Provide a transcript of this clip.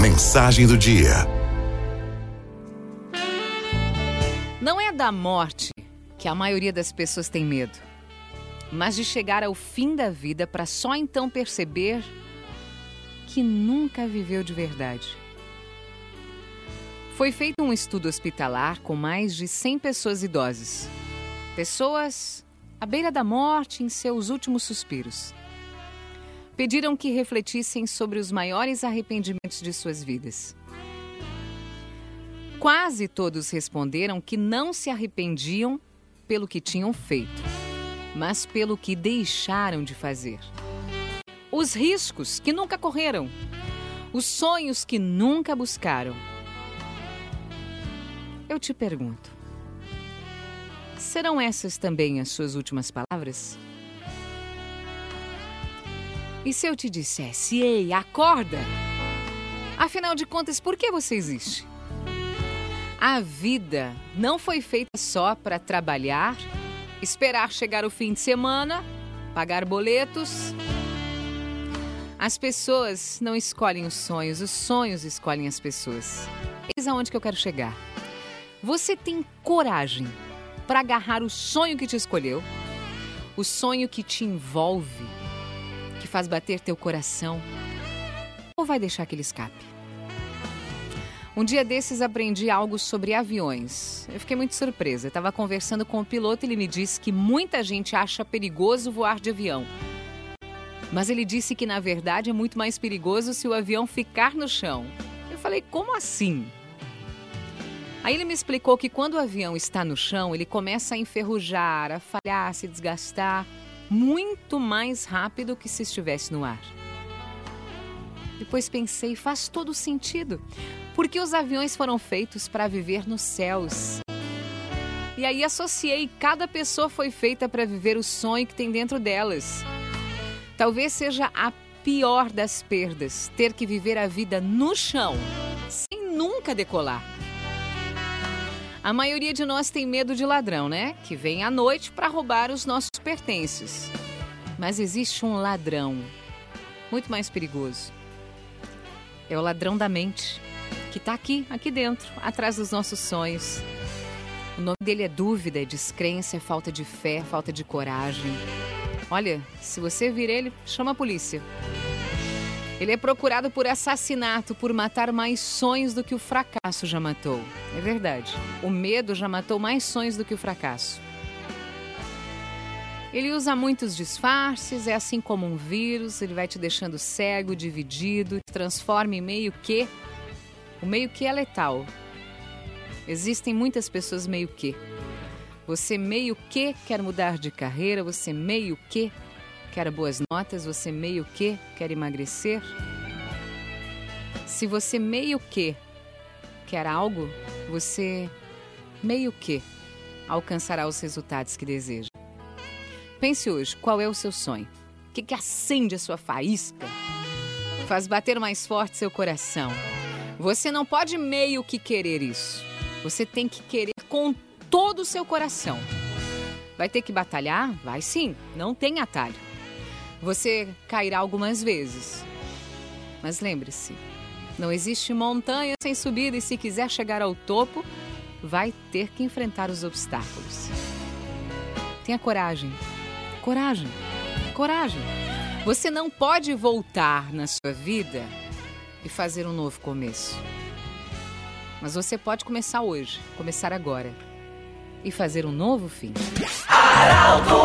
Mensagem do dia. Não é da morte que a maioria das pessoas tem medo, mas de chegar ao fim da vida para só então perceber que nunca viveu de verdade. Foi feito um estudo hospitalar com mais de 100 pessoas idosas. Pessoas à beira da morte em seus últimos suspiros pediram que refletissem sobre os maiores arrependimentos de suas vidas. Quase todos responderam que não se arrependiam pelo que tinham feito, mas pelo que deixaram de fazer. Os riscos que nunca correram, os sonhos que nunca buscaram. Eu te pergunto: serão essas também as suas últimas palavras? E se eu te dissesse, ei, acorda? Afinal de contas, por que você existe? A vida não foi feita só para trabalhar, esperar chegar o fim de semana, pagar boletos. As pessoas não escolhem os sonhos, os sonhos escolhem as pessoas. Eis aonde que eu quero chegar. Você tem coragem para agarrar o sonho que te escolheu, o sonho que te envolve, faz bater teu coração? Ou vai deixar que ele escape? Um dia desses aprendi algo sobre aviões. Eu fiquei muito surpresa. Estava conversando com o piloto e ele me disse que muita gente acha perigoso voar de avião. Mas ele disse que na verdade é muito mais perigoso se o avião ficar no chão. Eu falei, como assim? Aí ele me explicou que quando o avião está no chão, ele começa a enferrujar, a falhar, a se desgastar muito mais rápido que se estivesse no ar. Depois pensei, faz todo sentido, porque os aviões foram feitos para viver nos céus. E aí associei, cada pessoa foi feita para viver o sonho que tem dentro delas. Talvez seja a pior das perdas, ter que viver a vida no chão, sem nunca decolar. A maioria de nós tem medo de ladrão, né? Que vem à noite para roubar os nossos pertences. Mas existe um ladrão muito mais perigoso. É o ladrão da mente, que está aqui, aqui dentro, atrás dos nossos sonhos. O nome dele é dúvida, é descrença, é falta de fé, falta de coragem. Olha, se você vir ele, chama a polícia. Ele é procurado por assassinato, por matar mais sonhos do que o fracasso já matou. É verdade. O medo já matou mais sonhos do que o fracasso. Ele usa muitos disfarces, é assim como um vírus, ele vai te deixando cego, dividido, transforma em meio que. O meio que é letal. Existem muitas pessoas meio que. Você meio que quer mudar de carreira, você meio que Quer boas notas? Você meio que quer emagrecer? Se você meio que quer algo, você meio que alcançará os resultados que deseja. Pense hoje, qual é o seu sonho? O que, que acende a sua faísca? Faz bater mais forte seu coração. Você não pode meio que querer isso. Você tem que querer com todo o seu coração. Vai ter que batalhar? Vai sim, não tem atalho. Você cairá algumas vezes. Mas lembre-se, não existe montanha sem subida e se quiser chegar ao topo, vai ter que enfrentar os obstáculos. Tenha coragem. Coragem. Coragem. Você não pode voltar na sua vida e fazer um novo começo. Mas você pode começar hoje, começar agora e fazer um novo fim. Araldo